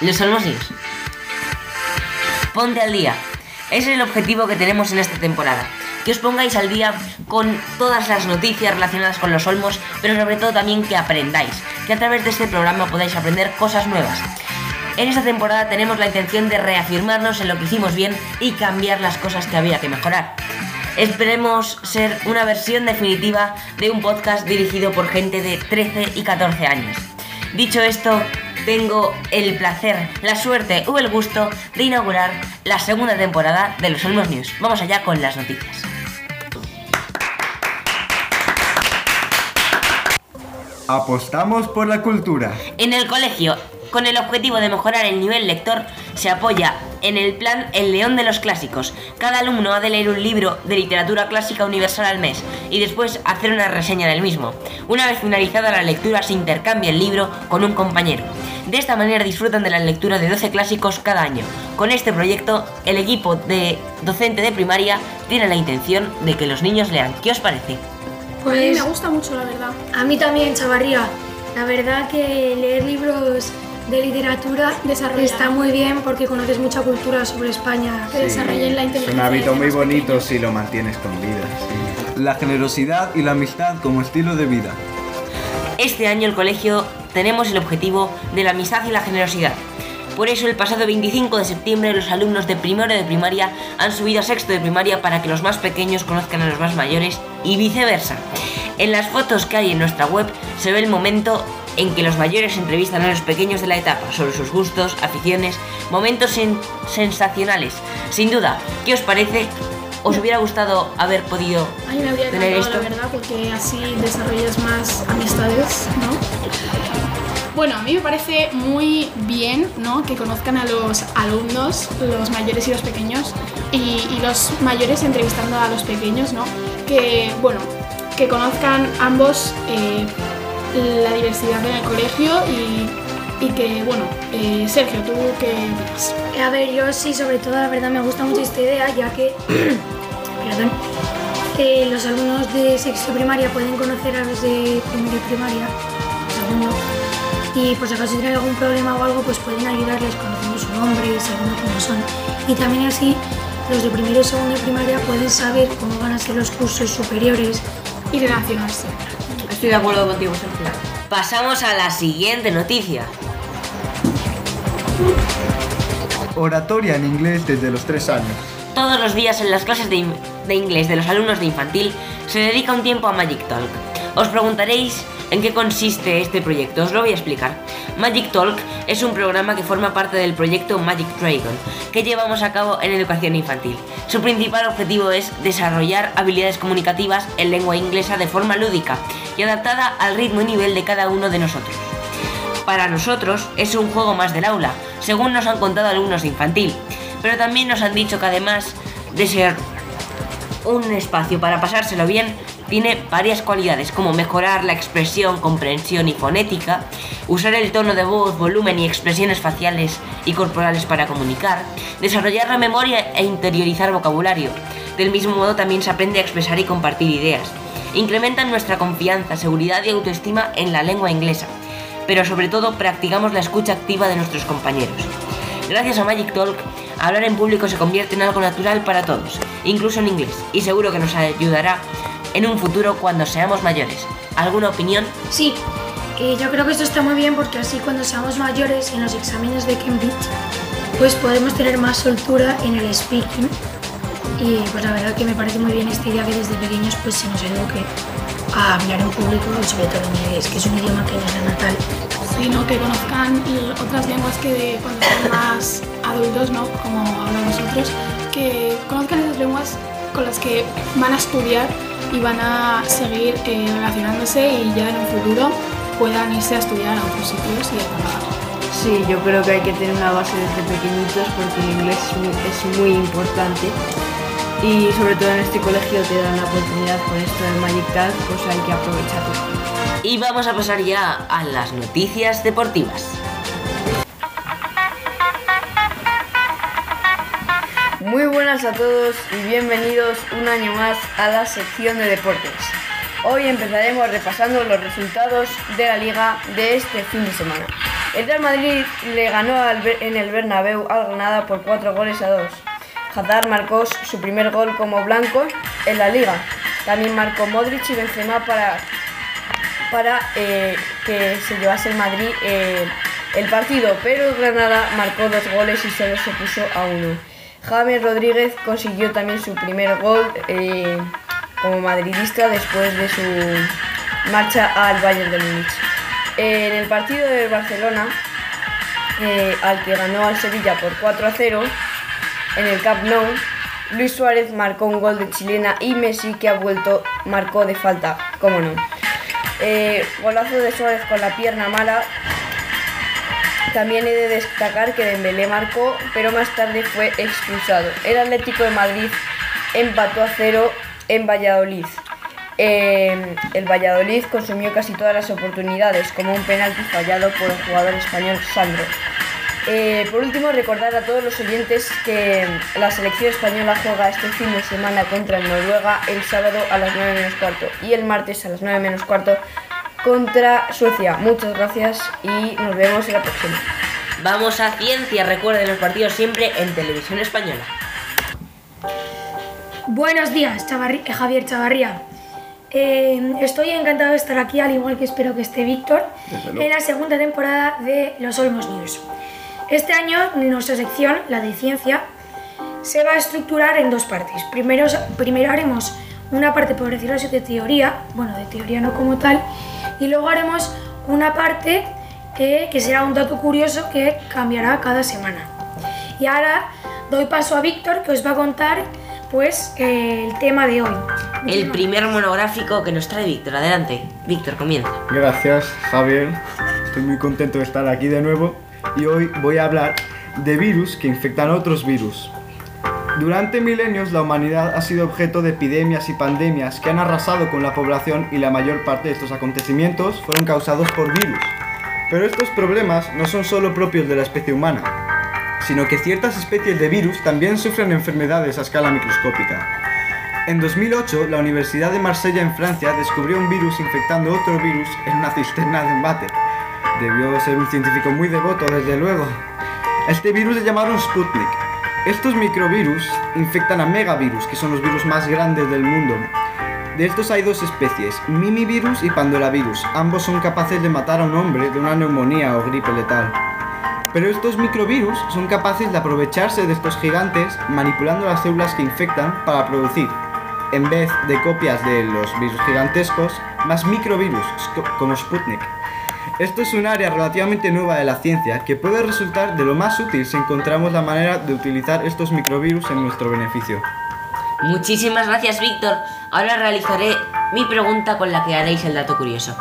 Los Olmos News. Ponte al día. Ese es el objetivo que tenemos en esta temporada. Que os pongáis al día con todas las noticias relacionadas con los olmos, pero sobre todo también que aprendáis. Que a través de este programa podáis aprender cosas nuevas. En esta temporada tenemos la intención de reafirmarnos en lo que hicimos bien y cambiar las cosas que había que mejorar. Esperemos ser una versión definitiva de un podcast dirigido por gente de 13 y 14 años. Dicho esto, tengo el placer, la suerte o el gusto de inaugurar la segunda temporada de los Olmos News. Vamos allá con las noticias. Apostamos por la cultura. En el colegio, con el objetivo de mejorar el nivel lector, se apoya en el plan El León de los Clásicos. Cada alumno ha de leer un libro de literatura clásica universal al mes y después hacer una reseña del mismo. Una vez finalizada la lectura se intercambia el libro con un compañero. De esta manera disfrutan de la lectura de 12 clásicos cada año. Con este proyecto, el equipo de docente de primaria tiene la intención de que los niños lean. ¿Qué os parece? Pues a mí me gusta mucho, la verdad. A mí también, Chavarría. La verdad que leer libros de literatura Desarrolla. está muy bien porque conoces mucha cultura sobre España. Que desarrollen la Es inteligencia. un hábito muy bonito pequeños. si lo mantienes con vida. sí. La generosidad y la amistad como estilo de vida. Este año el colegio tenemos el objetivo de la amistad y la generosidad. Por eso el pasado 25 de septiembre los alumnos de primero de primaria han subido a sexto de primaria para que los más pequeños conozcan a los más mayores y viceversa. En las fotos que hay en nuestra web se ve el momento en que los mayores entrevistan a los pequeños de la etapa sobre sus gustos, aficiones, momentos sen- sensacionales. Sin duda, ¿qué os parece? ¿Os hubiera gustado haber podido A mí me habría tener esto? la verdad, porque así desarrollas más amistades, ¿no? Bueno, a mí me parece muy bien, ¿no? Que conozcan a los alumnos, los mayores y los pequeños, y, y los mayores entrevistando a los pequeños, ¿no? Que, bueno, que conozcan ambos eh, la diversidad en el colegio y, y que, bueno, eh, Sergio, ¿tú qué opinas? A ver, yo sí, sobre todo, la verdad me gusta mucho esta idea, ya que, perdón, eh, los alumnos de sexto primaria pueden conocer a los de primero y primaria, segundo, y por si acaso tienen algún problema o algo, pues pueden ayudarles conociendo su nombre y sabiendo cómo son. Y también así, los de primero y segundo de primaria pueden saber cómo van a ser los cursos superiores. Y relacionarse. Estoy de acuerdo contigo, Sergio. Pasamos a la siguiente noticia. Oratoria en inglés desde los 3 años. Todos los días en las clases de, de inglés de los alumnos de infantil se dedica un tiempo a Magic Talk. Os preguntaréis en qué consiste este proyecto, os lo voy a explicar. Magic Talk es un programa que forma parte del proyecto Magic Dragon, que llevamos a cabo en educación infantil. Su principal objetivo es desarrollar habilidades comunicativas en lengua inglesa de forma lúdica y adaptada al ritmo y nivel de cada uno de nosotros. Para nosotros es un juego más del aula, según nos han contado alumnos de infantil, pero también nos han dicho que además de ser un espacio para pasárselo bien, tiene varias cualidades como mejorar la expresión, comprensión y fonética, usar el tono de voz, volumen y expresiones faciales y corporales para comunicar, desarrollar la memoria e interiorizar vocabulario. Del mismo modo también se aprende a expresar y compartir ideas. Incrementan nuestra confianza, seguridad y autoestima en la lengua inglesa, pero sobre todo practicamos la escucha activa de nuestros compañeros. Gracias a Magic Talk, hablar en público se convierte en algo natural para todos, incluso en inglés, y seguro que nos ayudará en un futuro cuando seamos mayores. ¿Alguna opinión? Sí, eh, yo creo que esto está muy bien porque así cuando seamos mayores en los exámenes de Cambridge, pues podemos tener más soltura en el speaking. Y pues la verdad que me parece muy bien esta idea que desde pequeños pues se nos eduque a hablar en público y sobre todo en inglés, que es un idioma que no es natal. sino que conozcan otras lenguas que de- cuando sean más adultos, ¿no? Como ahora nosotros, que conozcan esas lenguas con las que van a estudiar y van a seguir eh, relacionándose y ya en un futuro puedan irse a estudiar a otros sitios y a trabajar. Sí, yo creo que hay que tener una base desde pequeñitos porque el inglés es muy, es muy importante. Y sobre todo en este colegio te dan la oportunidad con esto del Magic Talk, pues hay que aprovecharlo. Y vamos a pasar ya a las noticias deportivas. Muy buenas a todos y bienvenidos un año más a la sección de deportes. Hoy empezaremos repasando los resultados de la liga de este fin de semana. El Real Madrid le ganó en el Bernabéu al Granada por 4 goles a 2. Hazard marcó su primer gol como blanco en la liga. También marcó Modric y Benzema para, para eh, que se llevase el Madrid eh, el partido, pero Granada marcó dos goles y solo se puso a uno. James Rodríguez consiguió también su primer gol eh, como madridista después de su marcha al Bayern de Múnich. En el partido del Barcelona, eh, al que ganó al Sevilla por 4 a 0, en el Camp Nou, Luis Suárez marcó un gol de chilena y Messi, que ha vuelto, marcó de falta, cómo no. Eh, golazo de Suárez con la pierna mala. También he de destacar que Dembélé marcó, pero más tarde fue expulsado. El Atlético de Madrid empató a cero en Valladolid. Eh, el Valladolid consumió casi todas las oportunidades, como un penalti fallado por el jugador español Sandro. Eh, por último, recordar a todos los oyentes que la selección española juega este fin de semana contra Noruega el sábado a las 9 menos cuarto y el martes a las 9 menos cuarto contra Suecia. Muchas gracias y nos vemos en la próxima. Vamos a ciencia, recuerden los partidos siempre en televisión española. Buenos días, Chavarri- eh, Javier Chavarría. Eh, estoy encantado de estar aquí, al igual que espero que esté Víctor, en la segunda temporada de Los Olmos News. Este año, nuestra sección, la de ciencia, se va a estructurar en dos partes. Primero, primero haremos una parte, por decirlo así, de teoría, bueno, de teoría no como tal, y luego haremos una parte eh, que será un dato curioso que cambiará cada semana. Y ahora doy paso a Víctor, que os va a contar pues eh, el tema de hoy. El primer monográfico que nos trae Víctor. Adelante, Víctor, comienza. Gracias, Javier. Estoy muy contento de estar aquí de nuevo y hoy voy a hablar de virus que infectan otros virus. Durante milenios la humanidad ha sido objeto de epidemias y pandemias que han arrasado con la población y la mayor parte de estos acontecimientos fueron causados por virus. Pero estos problemas no son solo propios de la especie humana, sino que ciertas especies de virus también sufren enfermedades a escala microscópica. En 2008, la Universidad de Marsella en Francia descubrió un virus infectando otro virus en una cisterna de embate. Debió ser un científico muy devoto, desde luego. Este virus le llamaron Sputnik. Estos microvirus infectan a megavirus, que son los virus más grandes del mundo. De estos hay dos especies, mimivirus y pandolavirus. Ambos son capaces de matar a un hombre de una neumonía o gripe letal. Pero estos microvirus son capaces de aprovecharse de estos gigantes manipulando las células que infectan para producir, en vez de copias de los virus gigantescos, más microvirus, como Sputnik. Esto es un área relativamente nueva de la ciencia que puede resultar de lo más útil si encontramos la manera de utilizar estos microvirus en nuestro beneficio. Muchísimas gracias, Víctor. Ahora realizaré mi pregunta con la que haréis el dato curioso.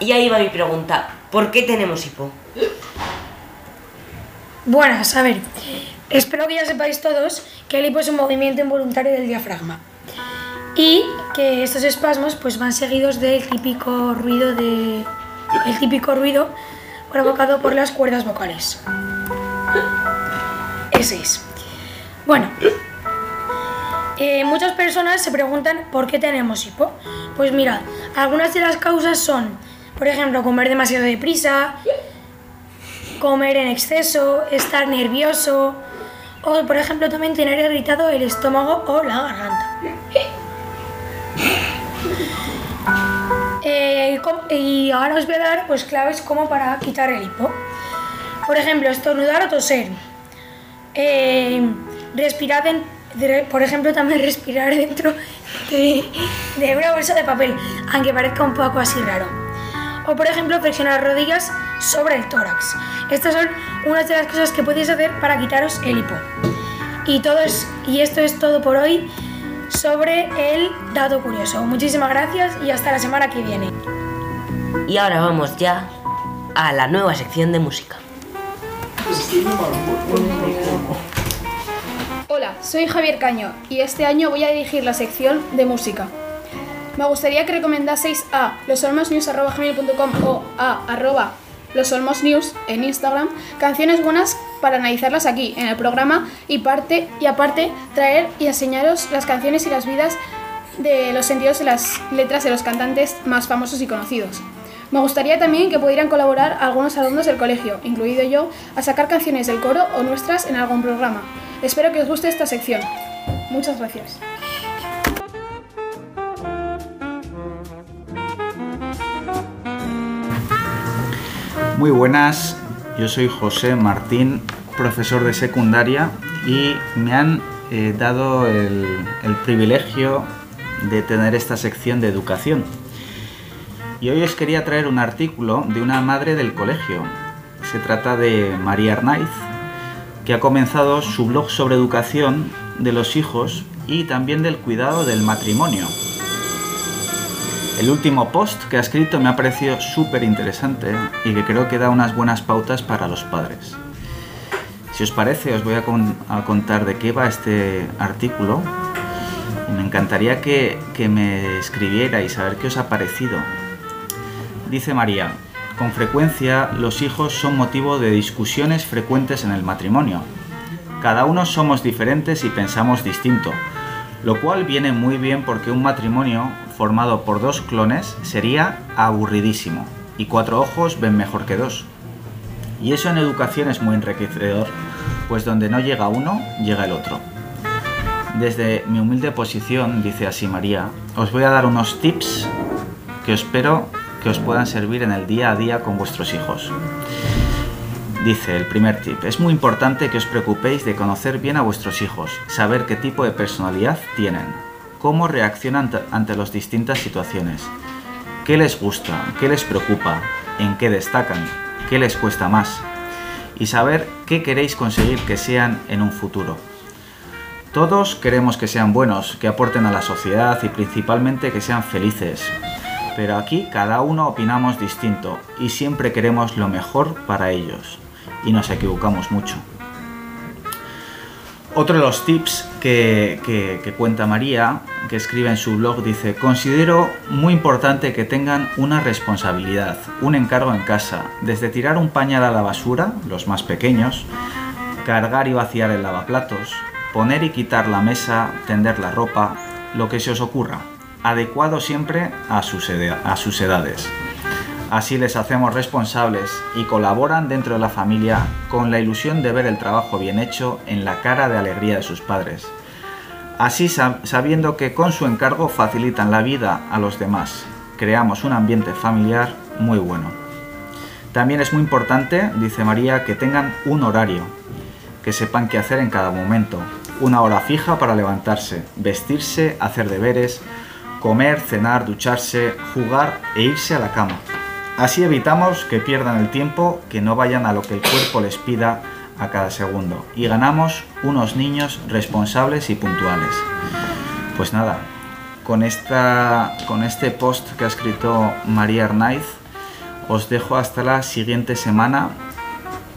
Y ahí va mi pregunta. ¿Por qué tenemos hipo? Buenas, a ver, espero que ya sepáis todos que el hipo es un movimiento involuntario del diafragma y que estos espasmos pues van seguidos del típico ruido de el típico ruido provocado por las cuerdas vocales. Ese es. Bueno, eh, muchas personas se preguntan por qué tenemos hipo. Pues mirad, algunas de las causas son, por ejemplo, comer demasiado deprisa, comer en exceso, estar nervioso o, por ejemplo, también tener irritado el estómago o la garganta. Eh, y ahora os voy a dar pues, claves como para quitar el hipo. Por ejemplo, estornudar o toser. Eh, respirar, por ejemplo, también respirar dentro de, una bolsa de papel, aunque parezca un poco así raro. O, por ejemplo, flexionar las rodillas sobre el tórax. Estas son unas de las cosas que podéis hacer para quitaros el hipo. Y, todo es- y esto es todo por hoy sobre el dato curioso. Muchísimas gracias y hasta la semana que viene. Y ahora vamos ya a la nueva sección de música. Hola, soy Javier Caño y este año voy a dirigir la sección de música. Me gustaría que recomendaseis a losolmosnews.com o a arroba losolmosnews en Instagram canciones buenas para analizarlas aquí en el programa y, y aparte traer y enseñaros las canciones y las vidas de los sentidos de las letras de los cantantes más famosos y conocidos. Me gustaría también que pudieran colaborar algunos alumnos del colegio, incluido yo, a sacar canciones del coro o nuestras en algún programa. Espero que os guste esta sección. Muchas gracias. Muy buenas, yo soy José Martín, profesor de secundaria y me han eh, dado el, el privilegio de tener esta sección de educación. Y hoy os quería traer un artículo de una madre del colegio. Se trata de María Arnaiz, que ha comenzado su blog sobre educación de los hijos y también del cuidado del matrimonio. El último post que ha escrito me ha parecido súper interesante y que creo que da unas buenas pautas para los padres. Si os parece, os voy a, con- a contar de qué va este artículo me encantaría que, que me escribierais a ver qué os ha parecido. Dice María, con frecuencia los hijos son motivo de discusiones frecuentes en el matrimonio. Cada uno somos diferentes y pensamos distinto, lo cual viene muy bien porque un matrimonio formado por dos clones sería aburridísimo y cuatro ojos ven mejor que dos. Y eso en educación es muy enriquecedor, pues donde no llega uno, llega el otro. Desde mi humilde posición, dice así María, os voy a dar unos tips que espero que os puedan servir en el día a día con vuestros hijos. Dice el primer tip, es muy importante que os preocupéis de conocer bien a vuestros hijos, saber qué tipo de personalidad tienen, cómo reaccionan ante- las distintas situaciones, qué les gusta, qué les preocupa, en qué destacan, qué les cuesta más, y saber qué queréis conseguir que sean en un futuro. Todos queremos que sean buenos, que aporten a la sociedad y principalmente que sean felices. Pero aquí cada uno opinamos distinto y siempre queremos lo mejor para ellos. Y nos equivocamos mucho. Otro de los tips que- que cuenta María, que escribe en su blog, dice, considero muy importante que tengan una responsabilidad, un encargo en casa, desde tirar un pañal a la basura, los más pequeños, cargar y vaciar el lavaplatos, poner y quitar la mesa, tender la ropa, lo que se os ocurra, adecuado siempre a sus, a sus edades. Así les hacemos responsables y colaboran dentro de la familia con la ilusión de ver el trabajo bien hecho en la cara de alegría de sus padres. Así sab- sabiendo que con su encargo facilitan la vida a los demás. Creamos un ambiente familiar muy bueno. También es muy importante, dice María, que tengan un horario, que sepan qué hacer en cada momento. Una hora fija para levantarse, vestirse, hacer deberes, comer, cenar, ducharse, jugar e irse a la cama. Así evitamos que pierdan el tiempo, que no vayan a lo que el cuerpo les pida a cada segundo y ganamos unos niños responsables y puntuales. Pues nada, con, esta, con este post que ha escrito María Arnaiz, os dejo hasta la siguiente semana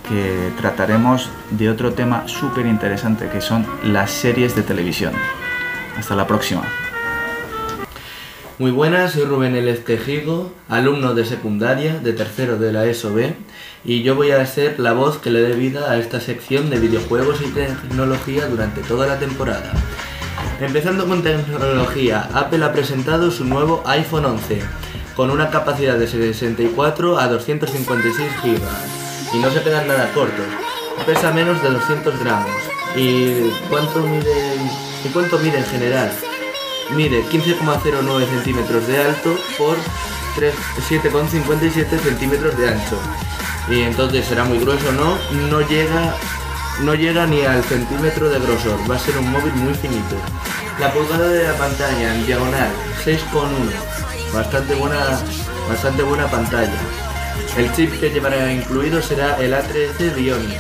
que trataremos de otro tema súper interesante que son las series de televisión. Hasta la próxima. Muy buenas, soy Rubén Elez Tejigo, alumno de secundaria de tercero de la ESO B y yo voy a ser la voz que le dé vida a esta sección de videojuegos y tecnología durante toda la temporada. Empezando con tecnología, Apple ha presentado su nuevo iPhone 11 con una capacidad de 64 a 256 GB y no se quedan nada cortos. Pesa menos de 200 gramos. ¿Y cuánto mide, y cuánto mide en general? Mide 15,09 centímetros de alto por 3 7,57 centímetros de ancho. Y entonces será muy grueso, ¿no? No llega, no llega ni al centímetro de grosor. Va a ser un móvil muy finito. La pulgada de la pantalla en diagonal 6,1. Bastante buena, bastante buena pantalla. El chip que llevará incluido será el A13 Bionic.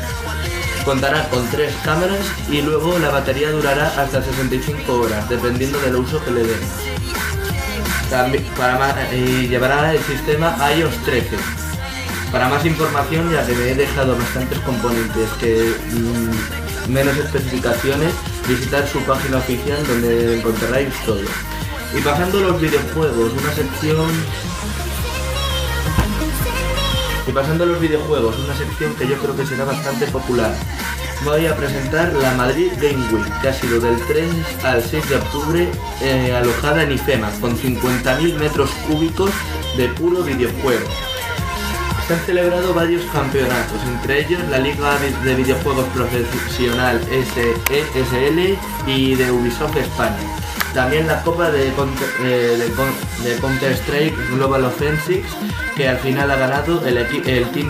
Contará con tres cámaras y luego la batería durará hasta 65 horas, dependiendo del uso que le den. También, para y llevará el sistema iOS 13. Para más información, ya que me he dejado bastantes componentes que mm, menos especificaciones, visitar su página oficial donde encontraréis todo. Y pasando a los videojuegos, una sección y pasando a los videojuegos, una sección que yo creo que será bastante popular. Voy a presentar la Madrid Game Week, que ha sido del 3 al 6 de octubre eh, alojada en IFEMA, con 50.000 metros cúbicos de puro videojuego. Se han celebrado varios campeonatos, entre ellos la Liga de Videojuegos Profesional ESL y de Ubisoft España. También la Copa de, Counter-Strike Global Offensive, que al final ha ganado el, el Team.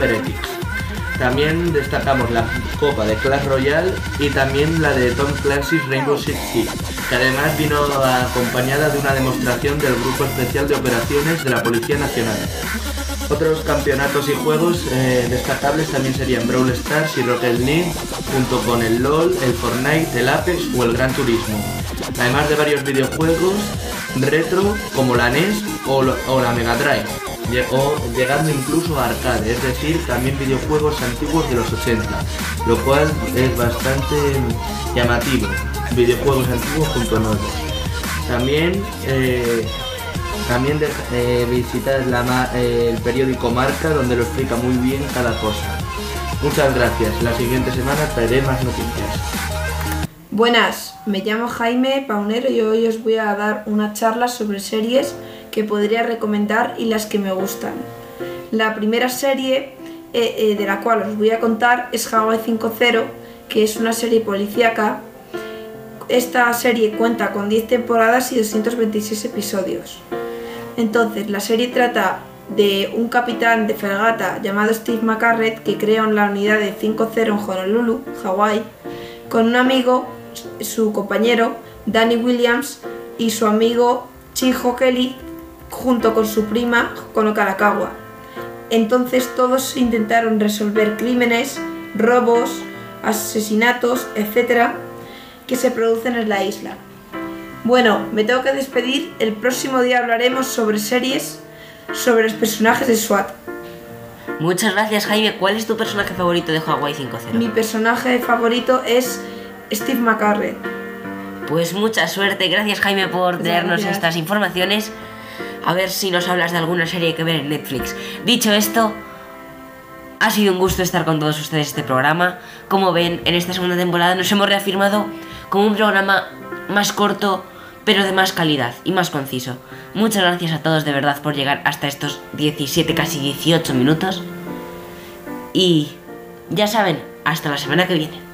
También destacamos la Copa de Clash Royale y también la de Tom Clancy's Rainbow Six Siege, que además vino acompañada de una demostración del Grupo Especial de Operaciones de la Policía Nacional. Otros campeonatos y juegos eh, destacables también serían Brawl Stars y Rocket League, junto con el LOL, el Fortnite, el Apex o el Gran Turismo. Además de varios videojuegos retro como la NES o, la Mega Drive, llegando incluso a arcade, es decir, también videojuegos antiguos de los 80, lo cual es bastante llamativo, videojuegos antiguos junto a nuevos. También eh, también eh, visitar eh, el periódico Marca donde lo explica muy bien cada cosa. Muchas gracias. La siguiente semana traeré más noticias. Buenas, me llamo Jaime Paunero y hoy os voy a dar una charla sobre series que podría recomendar y las que me gustan. La primera serie eh, de la cual os voy a contar es Hawaii 5.0, que es una serie policíaca. Esta serie cuenta con 10 temporadas y 226 episodios. Entonces, la serie trata de un capitán de fragata llamado Steve McCarret que crea la unidad de 5-0 en Honolulu, Hawái, con un amigo, su compañero, Danny Williams, y su amigo Chijo Kelly, junto con su prima, Kono Kalakawa. Entonces todos intentaron resolver crímenes, robos, asesinatos, etc., que se producen en la isla. Bueno, me tengo que despedir. El próximo día hablaremos sobre series, sobre los personajes de SWAT. Muchas gracias, Jaime. ¿Cuál es tu personaje favorito de Hawaii 5.0? Mi personaje favorito es Steve McCarrey. Pues mucha suerte. Gracias, Jaime, por darnos estas informaciones. A ver si nos hablas de alguna serie que ver en Netflix. Dicho esto, ha sido un gusto estar con todos ustedes este programa. Como ven, en esta segunda temporada nos hemos reafirmado como un programa más corto, pero de más calidad y más conciso. Muchas gracias a todos de verdad por llegar hasta estos 17, casi 18 minutos. Y ya saben, hasta la semana que viene.